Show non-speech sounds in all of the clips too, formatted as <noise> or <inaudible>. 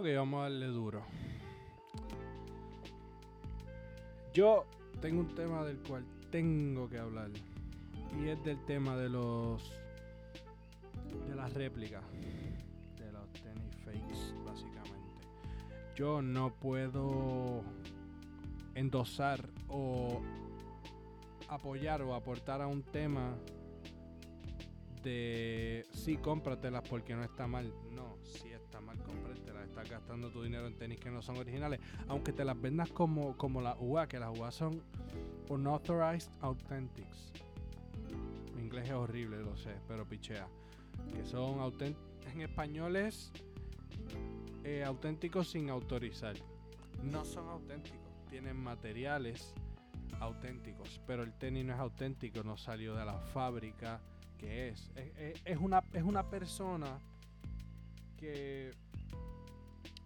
Ok, vamos a darle duro. Yo tengo un tema del cual tengo que hablar. Y es del tema de los. de las réplicas. De los tenis fakes, básicamente. Yo no puedo endosar o apoyar o aportar a un tema de sí, cómpratelas porque no está mal. No, cómpratelas. Gastando tu dinero en tenis que no son originales. Aunque te las vendas como, como las UA, que las UA son Unauthorized Authentics. Mi inglés es horrible, lo sé, pero pichea. Que son en español es eh, auténticos sin autorizar. No son auténticos, tienen materiales auténticos, pero el tenis no es auténtico, no salió de la fábrica que es. Es, una, es una persona que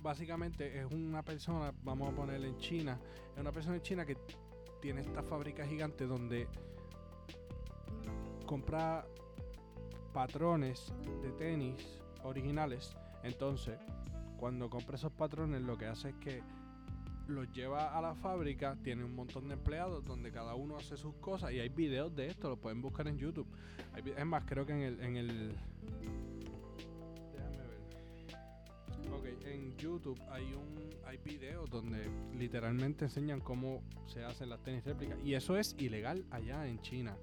básicamente es una persona, vamos a ponerle en China, es una persona en China que tiene esta fábrica gigante donde compra patrones de tenis originales. Entonces, cuando compra esos patrones, lo que hace es que los lleva a la fábrica, tiene un montón de empleados donde cada uno hace sus cosas y hay videos de esto, lo pueden buscar en YouTube. es más, creo que en el, en el YouTube hay un hay videos donde literalmente enseñan cómo se hacen las tenis réplicas y eso es ilegal allá en China.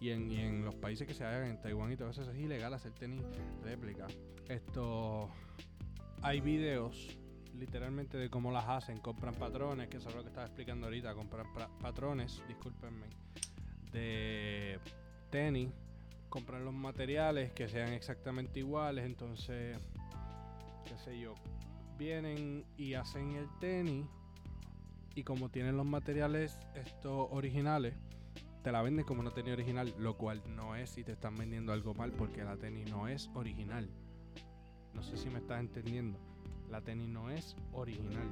Y en, y en los países que se hagan en Taiwán y todo eso, es ilegal hacer tenis réplica. Esto hay videos literalmente de cómo las hacen. Compran patrones, que eso es lo que estaba explicando ahorita. Compran patrones, discúlpenme, de tenis. Compran los materiales que sean exactamente iguales. Entonces, qué sé yo, vienen y hacen el tenis. Y como tienen los materiales estos originales, te la venden como no tenía original, lo cual no es y te están vendiendo algo mal porque la tenis no es original. No sé si me estás entendiendo la tenis no es original.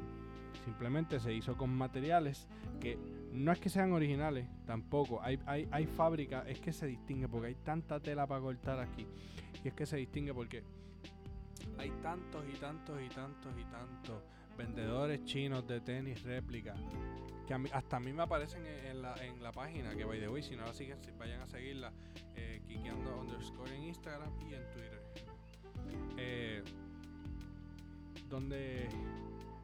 Simplemente se hizo con materiales que no es que sean originales, tampoco. Hay, hay, hay fábricas, es que se distingue porque hay tanta tela para cortar aquí. Y es que se distingue porque hay tantos y tantos y tantos y tantos vendedores chinos de tenis réplica que hasta a mí me aparecen en, la, en la página que by the way si no la siguen vayan a seguirla eh, underscore en Instagram y en Twitter eh, donde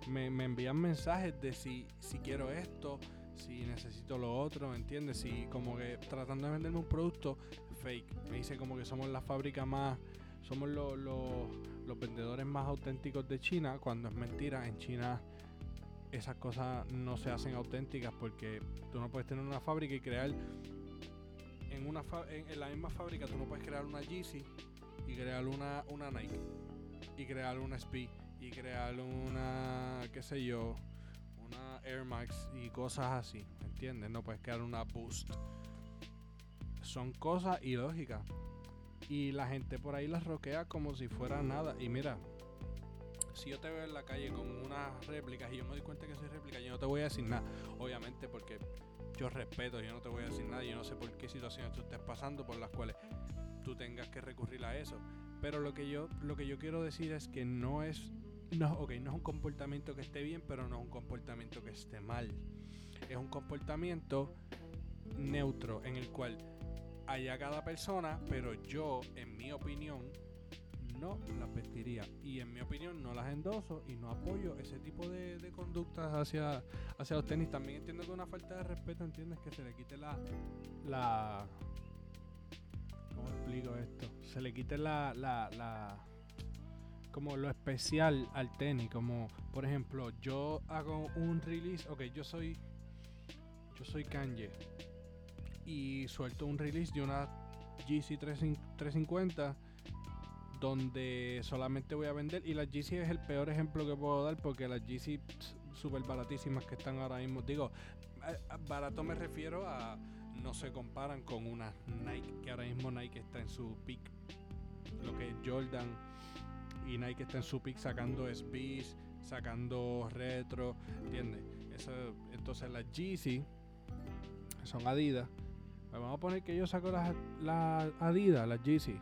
me, envían mensajes de si, si quiero esto, si necesito lo otro, ¿me entiendes? Si como que tratando de venderme un producto fake. Me dice como que somos la fábrica más, somos los vendedores más auténticos de China, cuando es mentira, en China esas cosas no se hacen auténticas porque tú no puedes tener una fábrica y crear en una en, la misma fábrica tú no puedes crear una Yeezy y crear una, una Nike y crear una Speed y crear una, qué sé yo, una Air Max y cosas así, ¿me entiendes? No puedes crear una Boost. Son cosas ilógicas. Y la gente por ahí las roquea como si fuera nada. Y mira, si yo te veo en la calle con unas réplicas y yo me doy cuenta que soy réplica, yo no te voy a decir nada. Obviamente porque yo respeto, yo no te voy a decir nada. Yo no sé por qué situaciones tú estés pasando por las cuales tú tengas que recurrir a eso. Pero lo que yo, lo que yo quiero decir es que no es no, ok, no es un comportamiento que esté bien, pero no es un comportamiento que esté mal. Es un comportamiento neutro en el cual haya cada persona, pero yo, en mi opinión, no las vestiría. Y en mi opinión no las endoso y no apoyo ese tipo de, conductas hacia, hacia los tenis. También entiendo que una falta de respeto, entiendes que se le quite la... la ¿Cómo explico esto? Se le quite la, la, la como lo especial al tenis, como por ejemplo, yo hago un release, ok, yo soy yo soy Kanye y suelto un release de una GC 350 donde solamente voy a vender y la GC es el peor ejemplo que puedo dar porque las GC súper baratísimas que están ahora mismo, digo, barato me refiero a no se comparan con una Nike que ahora mismo Nike está en su peak lo que es Jordan y Nike está en su pick sacando SBs, sacando retro, ¿entiendes? Entonces las Yeezy son Adidas. Pues vamos a poner que yo saco las, Adidas, las Yeezy.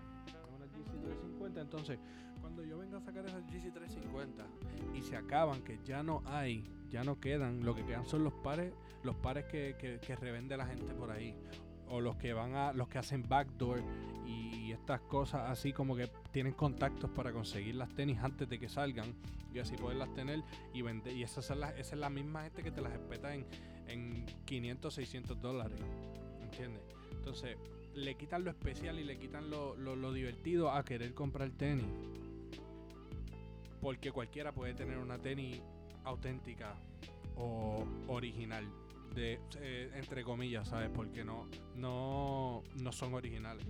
Una Yeezy 350, entonces cuando yo venga a sacar esas Yeezy 350 y se acaban, que ya no hay, ya no quedan, lo que quedan son los pares, los pares que, que, revende la gente por ahí. O los que van a, los que hacen backdoor y estas cosas así como que tienen contactos para conseguir las tenis antes de que salgan y así poderlas tener y vender. Y esas son las, esa es la misma gente que te las espeta en, en 500, 600 dólares. ¿Entiendes? Entonces, le quitan lo especial y le quitan lo, lo, divertido a querer comprar tenis. Porque cualquiera puede tener una tenis auténtica o original. De, eh, entre comillas, ¿sabes? Porque no, no, no son originales.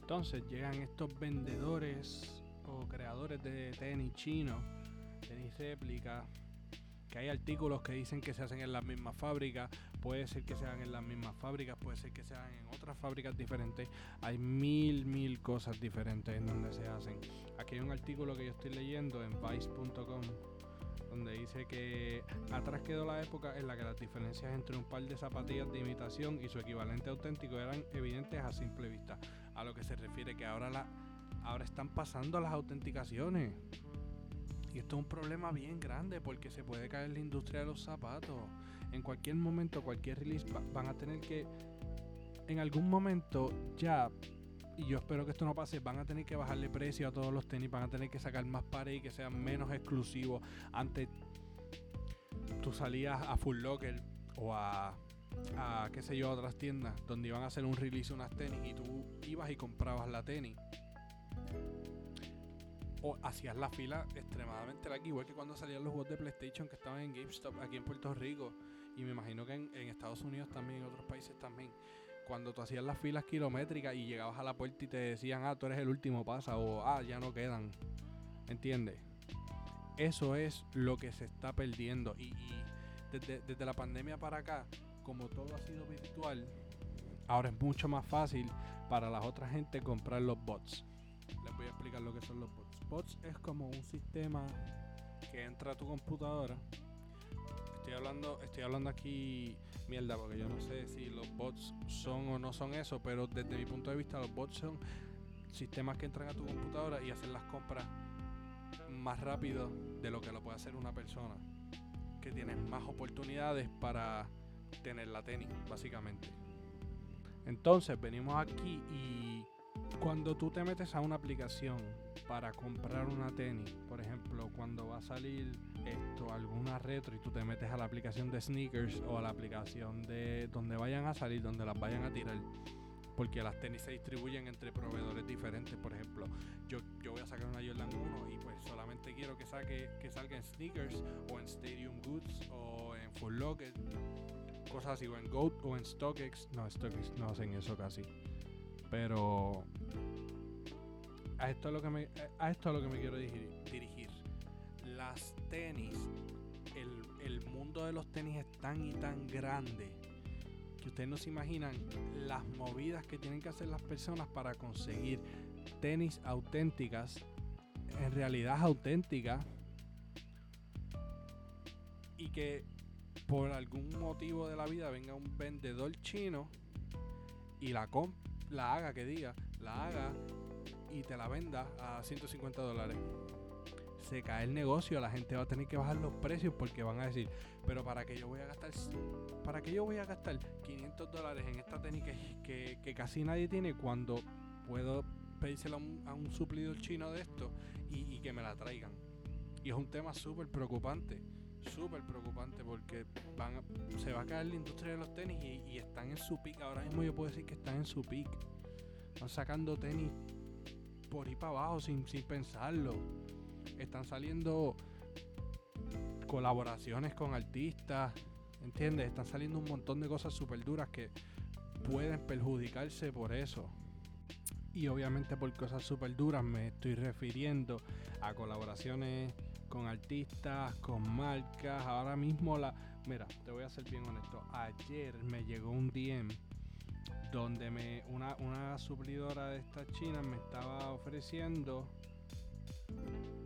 Entonces llegan estos vendedores o creadores de tenis chinos, tenis réplica, hay artículos que dicen que se hacen en las mismas fábricas, puede ser que se en las mismas fábricas, puede ser que se en otras fábricas diferentes, hay mil, mil cosas diferentes en donde se hacen. Aquí hay un artículo que yo estoy leyendo en vice.com donde dice que atrás quedó la época en la que las diferencias entre un par de zapatillas de imitación y su equivalente auténtico eran evidentes a simple vista. A lo que se refiere que ahora la ahora están pasando las autenticaciones. Y esto es un problema bien grande porque se puede caer la industria de los zapatos. En cualquier momento, cualquier release van a tener que en algún momento ya y yo espero que esto no pase, van a tener que bajarle precio a todos los tenis, van a tener que sacar más pares y que sean menos exclusivos. Antes tú salías a Full Locker o a, a qué sé yo, otras tiendas donde iban a hacer un release unas tenis y tú ibas y comprabas la tenis. O hacías la fila extremadamente larga, igual que cuando salían los juegos de PlayStation que estaban en GameStop aquí en Puerto Rico. Y me imagino que en, Estados Unidos también, en otros países también cuando tú hacías las filas kilométricas y llegabas a la puerta y te decían, ah, tú eres el último, pasa, o ah, ya no quedan. ¿Entiendes? Eso es lo que se está perdiendo. Y, desde, desde, la pandemia para acá, como todo ha sido virtual, ahora es mucho más fácil para las otras gente comprar los bots. Les voy a explicar lo que son los bots. Bots es como un sistema que entra a tu computadora. Estoy hablando, estoy hablando aquí mierda, porque yo no sé si los bots son o no son eso, pero desde mi punto de vista los bots son sistemas que entran a tu computadora y hacen las compras más rápido de lo que lo puede hacer una persona, que tiene más oportunidades para tener la tenis, básicamente. Entonces venimos aquí y cuando tú te metes a una aplicación para comprar una tenis, por ejemplo, cuando va a salir esto, alguna retro y tú te metes a la aplicación de sneakers o a la aplicación de donde vayan a salir, donde las vayan a tirar, porque las tenis se distribuyen entre proveedores diferentes. Por ejemplo, yo, yo voy a sacar una Jordan 1 y pues solamente quiero que saque que salga en sneakers o en Stadium Goods o en Full Locker, cosas así, o en Goat o en StockX. No, StockX no hacen eso casi. Pero a esto es lo que me, a esto es lo que me quiero dirigir. Las tenis, el, el mundo de los tenis es tan y tan grande que ustedes no se imaginan las movidas que tienen que hacer las personas para conseguir tenis auténticas, en realidad auténticas, y que por algún motivo de la vida venga un vendedor chino y la, la haga, que diga, la haga y te la venda a 150 dólares. Se cae el negocio, la gente va a tener que bajar los precios porque van a decir, pero para que yo voy a gastar, para que yo voy a gastar 500 dólares en esta técnica que, casi nadie tiene cuando puedo pedírselo a un, a un suplidor chino de esto y, y, que me la traigan. Y es un tema súper preocupante, súper preocupante porque van se va a caer la industria de los tenis y, están en su pick. Ahora mismo yo puedo decir que están en su pick. Están sacando tenis por ir para abajo sin, sin pensarlo. Están saliendo colaboraciones con artistas, ¿entiendes? Están saliendo un montón de cosas súper duras que pueden perjudicarse por eso. Y obviamente por cosas súper duras me estoy refiriendo a colaboraciones con artistas, con marcas. Ahora mismo la... Mira, te voy a ser bien honesto. Ayer me llegó un DM donde me una, una suplidora de estas chinas me estaba ofreciendo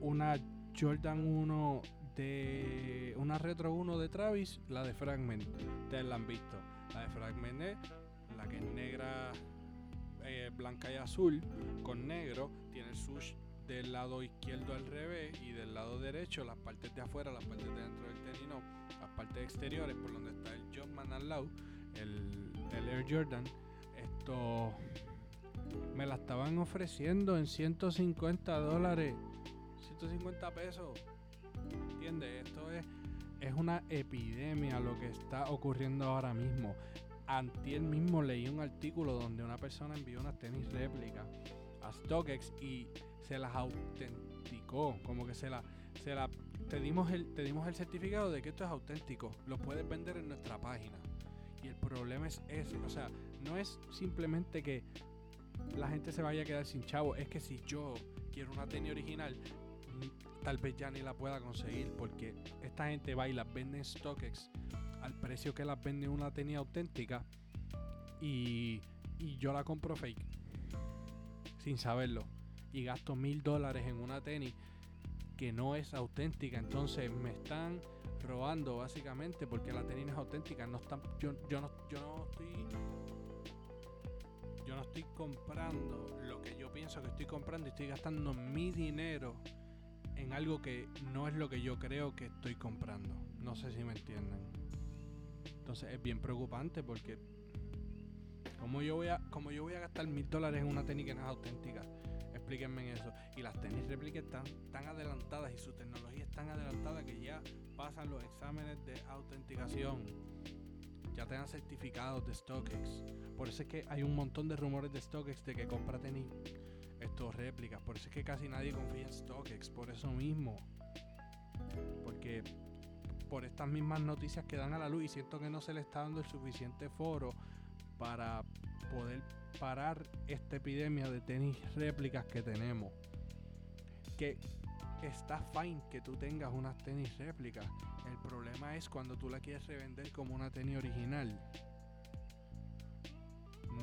una Jordan 1 de una Retro 1 de Travis, la de Fragment. Ustedes la han visto. La de Fragment es la que es negra, eh, blanca y azul con negro. Tiene el sush del lado izquierdo al revés y del lado derecho, las partes de afuera, las partes de dentro del tenis no, las partes exteriores por donde está el Jumpman al lado, el, Air Jordan, esto me la estaban ofreciendo en 150 dólares, 150 pesos. ¿Entiendes? Esto es, es una epidemia lo que está ocurriendo ahora mismo. Antier mismo leí un artículo donde una persona envió unas tenis réplica a StockX y se las autenticó, como que se la, se la, te dimos el, te dimos el certificado de que esto es auténtico, lo puedes vender en nuestra página. Y el problema es ese, o sea, no es simplemente que la gente se vaya a quedar sin chavo, es que si yo quiero una tenis original, tal vez ya ni la pueda conseguir porque esta gente va y las vende en StockX al precio que las vende una tenis auténtica y, y yo la compro fake sin saberlo y gasto mil dólares en una tenis que no es auténtica. Entonces me están robando básicamente porque la tenis no es auténtica. No están yo, yo no yo no estoy yo no estoy comprando lo que yo pienso que estoy comprando y estoy gastando mi dinero en algo que no es lo que yo creo que estoy comprando. No sé si me entienden. Entonces es bien preocupante porque como yo voy a, como yo voy a gastar mil dólares en una tenis que no es auténtica, explíquenme en eso. Y las tenis réplicas están tan adelantadas y su tecnología es tan adelantada que ya pasan los exámenes de autenticación. Ya tengan certificados de StockX. Por eso es que hay un montón de rumores de StockX de que compra tenis estos réplicas. Por eso es que casi nadie confía en StockX. Por eso mismo. Porque por estas mismas noticias que dan a la luz y siento que no se le está dando el suficiente foro para poder parar esta epidemia de tenis réplicas que tenemos. Que está fine que tú tengas unas tenis réplicas. El problema es cuando tú la quieres revender como una tenis original.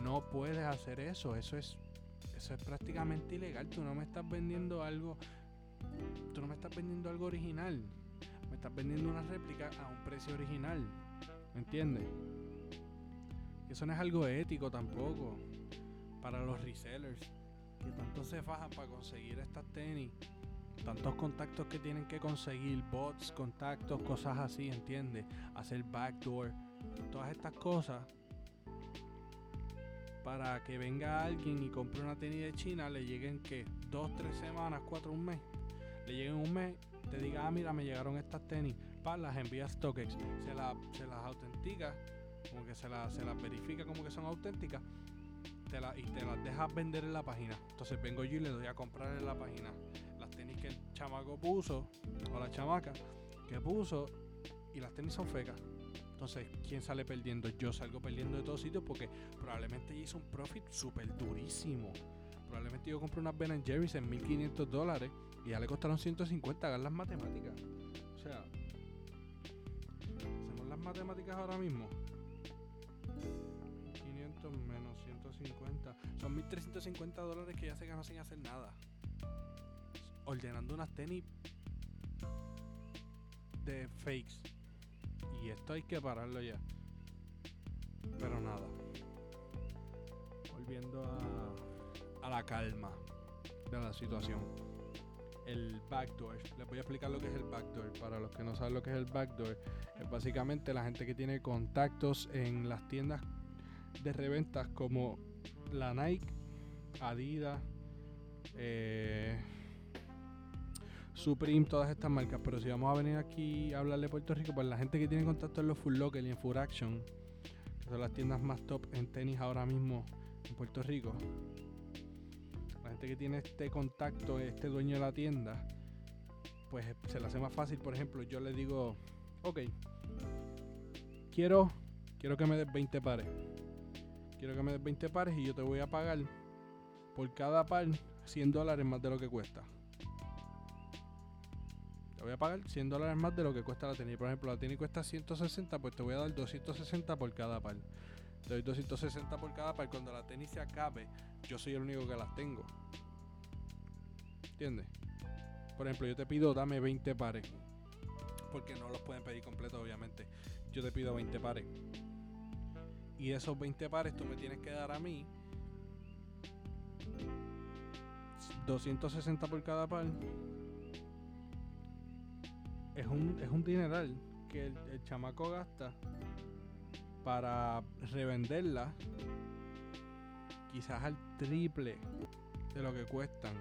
No puedes hacer eso. Eso es, eso es prácticamente ilegal. Tú no me estás vendiendo algo. Tú no me estás vendiendo algo original me estás vendiendo una réplica a un precio original. ¿Me entiendes? eso no es algo ético tampoco. Para los resellers. Que tanto se fajan para conseguir estas tenis. Tantos contactos que tienen que conseguir. Bots, contactos, cosas así, ¿entiendes? Hacer backdoor. Todas estas cosas. Para que venga alguien y compre una tenis de China, le lleguen que dos, tres semanas, cuatro, un mes. Le lleguen un mes te diga, ah, mira, me llegaron estas tenis, para las envía a StockX, se, las autentica, como que se, se las verifica como que son auténticas, te la, y te las dejas vender en la página. Entonces vengo yo y le doy a comprar en la página las tenis que el chamaco puso, o la chamaca que puso, y las tenis son fecas. Entonces, ¿quién sale perdiendo? Yo salgo perdiendo de todos sitios porque probablemente hice un profit súper durísimo. Probablemente yo compré unas Ben Jerry's en 1500 dólares y ya le costaron 150, hagan las matemáticas. O sea, hacemos las matemáticas ahora mismo. 350. Son 1350 dólares que ya se ganó sin hacer nada. Ordenando unas tenis de fakes. Y esto hay que pararlo ya. Pero nada. Volviendo a, a la calma de la situación. El backdoor. Les voy a explicar lo que es el backdoor. Para los que no saben lo que es el backdoor, es básicamente la gente que tiene contactos en las tiendas de reventas como la Nike, Adidas, eh, Supreme, todas estas marcas. Pero si vamos a venir aquí a hablar de Puerto Rico, pues la gente que tiene contacto en los Full Locker y en Full Action, que son las tiendas más top en tenis ahora mismo en Puerto Rico que tiene este contacto, este dueño de la tienda, pues se le hace más fácil. Por ejemplo, yo le digo, ok, quiero, quiero que me des 20 pares. Quiero que me des 20 pares y yo te voy a pagar por cada par 100 dólares más de lo que cuesta. Te voy a pagar 100 dólares más de lo que cuesta la tenis. Por ejemplo, la tenis cuesta 160, pues te voy a dar 260 por cada par. Te doy 260 por cada par. Cuando la tenis se acabe, yo soy el único que las tengo. ¿Entiendes? Por ejemplo, yo te pido, dame 20 pares. Porque no los pueden pedir completos, obviamente. Yo te pido 20 pares. Y esos 20 pares tú me tienes que dar a mí 260 por cada par. es un, es un dineral que el, chamaco gasta para revenderla quizás al triple de lo que cuestan.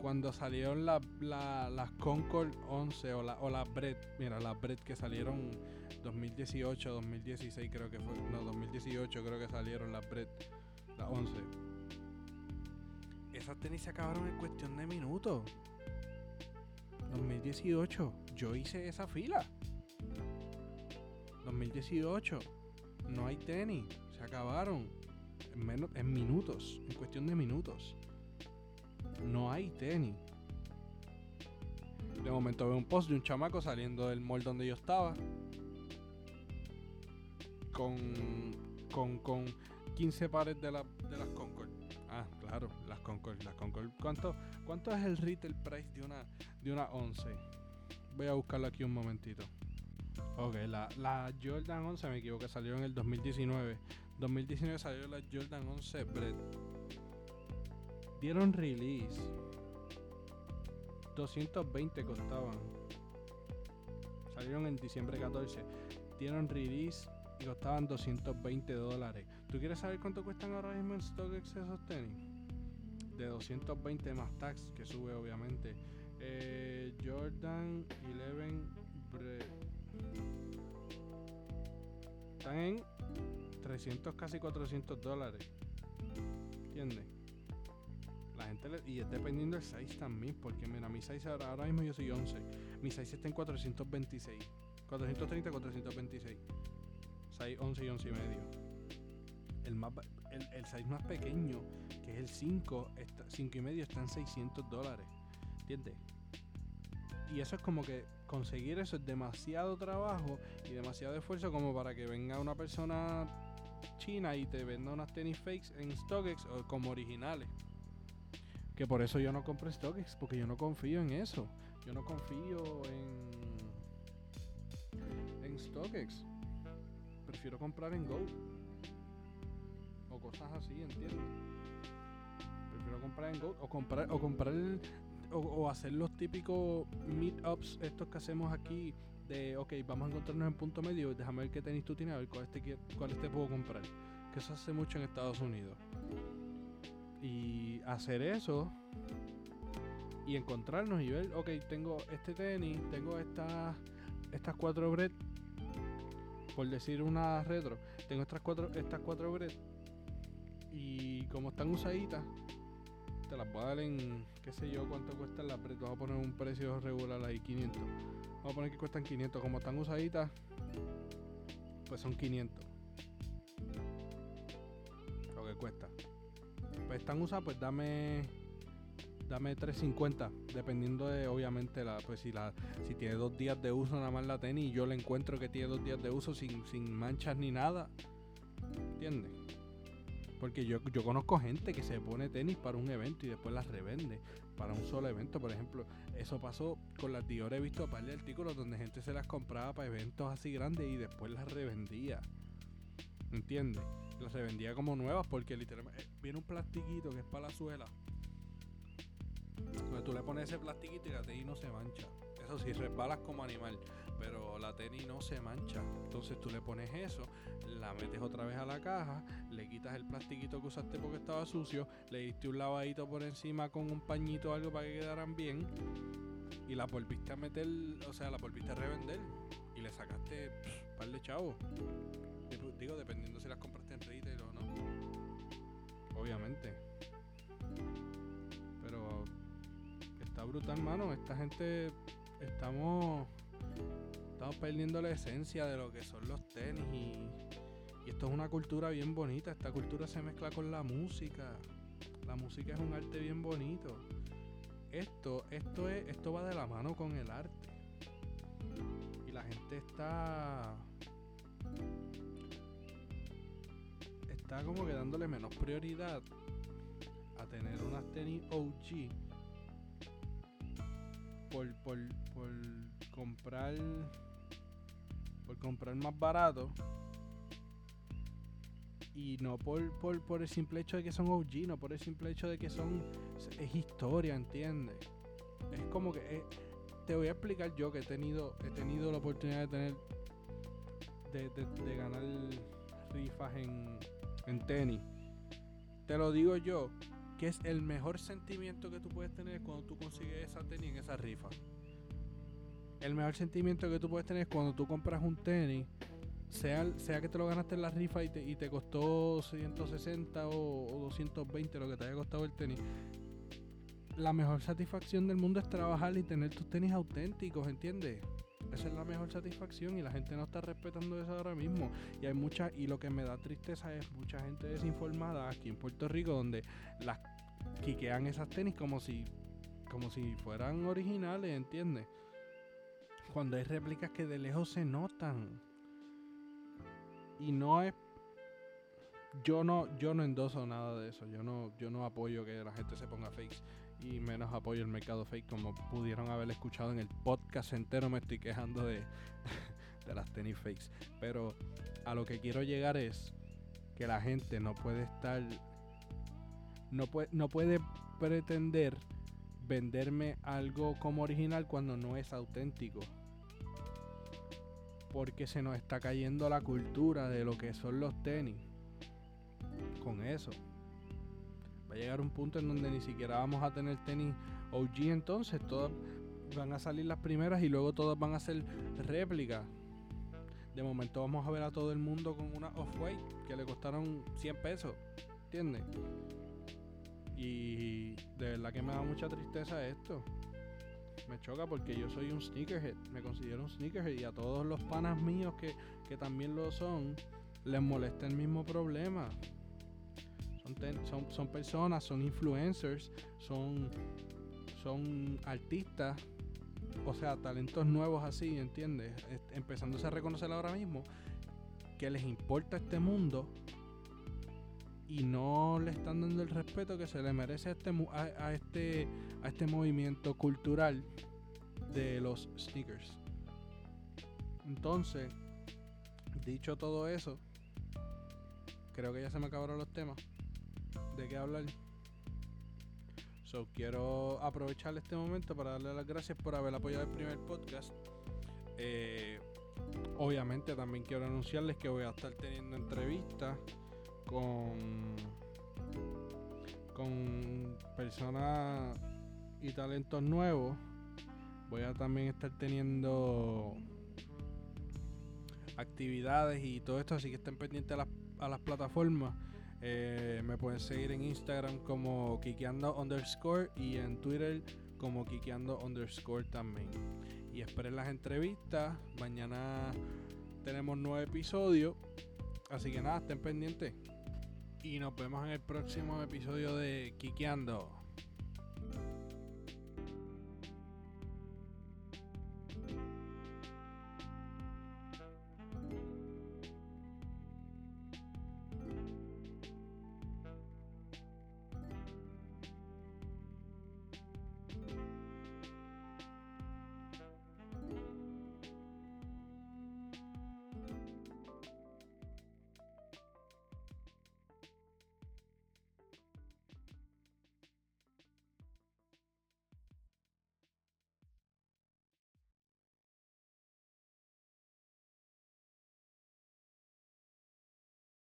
Cuando salieron las Concord 11 o, la, o las Bread, mira, las Bread que salieron 2018, 2016 creo que fue, no, 2018 creo que salieron las Bread, las 11. Esas tenis se acabaron en cuestión de minutos. 2018, yo hice esa fila. 2018, no hay tenis, se acabaron en, menos, en minutos, en cuestión de minutos. No hay tenis. De momento veo un post de un chamaco saliendo del mall donde yo estaba. Con, con, con 15 pares de, la, de las Concord. Ah, claro, las Concord. Las Concord. ¿Cuánto, ¿Cuánto es el retail price de una, de una 11? Voy a buscarlo aquí un momentito. Ok, la, la Jordan 11 me equivoco, salió en el 2019. 2019 salió la Jordan 11 Bread. Dieron release. 220 costaban. Salieron en diciembre 14. Dieron release y costaban 220 dólares. ¿Tú quieres saber cuánto cuestan ahora mismo en StockX esos tenis? De 220 más tax, que sube obviamente. Eh, Jordan 11 Bread. Están en 300, casi 400 dólares. ¿Entiendes? La gente y es dependiendo del size también, porque mira, mi size ahora, mismo yo soy 11. Mi size está en 426. 430, 426. Size 11 y 11 y medio. El, más, el, el size más pequeño, que es el 5, 5 y medio, está en 600 dólares. ¿Entiendes? Y eso es como que conseguir eso es demasiado trabajo y demasiado esfuerzo como para que venga una persona china y te venda unas tenis fakes en StockX o como originales. Que por eso yo no compro StockX, porque yo no confío en eso. Yo no confío en, en StockX. Prefiero comprar en Go. O cosas así, ¿entiendes? Prefiero comprar en Go o comprar, o comprar o, hacer los típicos meetups estos que hacemos aquí de, ok, vamos a encontrarnos en punto medio, déjame ver qué tenis tú tienes, a ver cuál este, cuál este puedo comprar. Que eso hace mucho en Estados Unidos. Y hacer eso y encontrarnos y ver, ok, tengo este tenis, tengo estas estas cuatro bread, por decir una retro, tengo estas cuatro, estas cuatro bread y como están usaditas, te las voy a dar en, qué sé yo, cuánto cuesta la bread, vamos a poner un precio regular ahí, 500. Vamos a poner que cuestan 500, como están usaditas, pues son 500. Lo que cuesta. Pues están usadas, pues dame dame 350 dependiendo de obviamente la pues si la si tiene dos días de uso nada más la tenis y yo le encuentro que tiene dos días de uso sin, sin manchas ni nada ¿entiendes? porque yo, yo conozco gente que se pone tenis para un evento y después las revende para un solo evento por ejemplo eso pasó con las Dior he visto un par de artículos donde gente se las compraba para eventos así grandes y después las revendía ¿entiendes? las revendía como nuevas porque literalmente eh, viene un plastiquito que es para la suela tú le pones ese plastiquito y la tenis no se mancha. Eso sí, resbalas como animal, pero la tenis no se mancha. Entonces tú le pones eso, la metes otra vez a la caja, le quitas el plastiquito que usaste porque estaba sucio, le diste un lavadito por encima con un pañito o algo para que quedaran bien y la volviste a meter, o sea, la volviste a revender y le sacaste un par de chavos. Digo, dependiendo si las compraste en retail o no. Obviamente. Está brutal, mano. Esta gente estamos estamos perdiendo la esencia de lo que son los tenis y, esto es una cultura bien bonita. Esta cultura se mezcla con la música. La música es un arte bien bonito. Esto, esto es, esto va de la mano con el arte. Y la gente está está como que dándole menos prioridad a tener unas tenis OG por, por, por comprar por comprar más barato y no por, por, por, el simple hecho de que son OG, no por el simple hecho de que son es historia, ¿entiendes? Es como que te voy a explicar yo que he tenido, he tenido la oportunidad de tener, de, ganar rifas en, en tenis. Te lo digo yo, que es el mejor sentimiento que tú puedes tener cuando tú consigues esa tenis en esa rifa. El mejor sentimiento que tú puedes tener es cuando tú compras un tenis, sea, sea que te lo ganaste en la rifa y te, y te costó 160 o, o 220, lo que te haya costado el tenis la mejor satisfacción del mundo es trabajar y tener tus tenis auténticos, ¿entiendes? Esa es la mejor satisfacción y la gente no está respetando eso ahora mismo. Y hay mucha, y lo que me da tristeza es mucha gente desinformada aquí en Puerto Rico donde las quiquean esas tenis como si, como si fueran originales, ¿entiendes? Cuando hay réplicas que de lejos se notan. Y no es yo no yo no endoso nada de eso yo no yo no apoyo que la gente se ponga fakes y menos apoyo el mercado fake como pudieron haber escuchado en el podcast entero me estoy quejando de, <laughs> de las tenis fakes pero a lo que quiero llegar es que la gente no puede estar no puede, no puede pretender venderme algo como original cuando no es auténtico porque se nos está cayendo la cultura de lo que son los tenis con eso Va a llegar un punto en donde ni siquiera vamos a tener tenis OG entonces. Todas van a salir las primeras y luego todas van a ser réplicas. De momento vamos a ver a todo el mundo con una off-white que le costaron 100 pesos. ¿Entiendes? Y de verdad que me da mucha tristeza esto. Me choca porque yo soy un sneakerhead. Me considero un sneakerhead. Y a todos los panas míos que, que también lo son, les molesta el mismo problema. Son, son, personas, son influencers, son, son artistas, o sea, talentos nuevos así, ¿entiendes? Empezándose a reconocer ahora mismo que les importa este mundo y no le están dando el respeto que se le merece a este, a, este, a este movimiento cultural de los sneakers. Entonces, dicho todo eso, creo que ya se me acabaron los temas de qué hablar. So, quiero aprovechar este momento para darle las gracias por haber apoyado el primer podcast. Eh, obviamente también quiero anunciarles que voy a estar teniendo entrevistas con, con personas y talentos nuevos. Voy a también estar teniendo actividades y todo esto, así que estén pendientes a las, a las plataformas. Eh, me pueden seguir en Instagram como Kikeando underscore y en Twitter como Kikeando underscore también. Y esperen las entrevistas. Mañana tenemos nueve episodios. Así que nada, estén pendientes. Y nos vemos en el próximo episodio de Kikeando.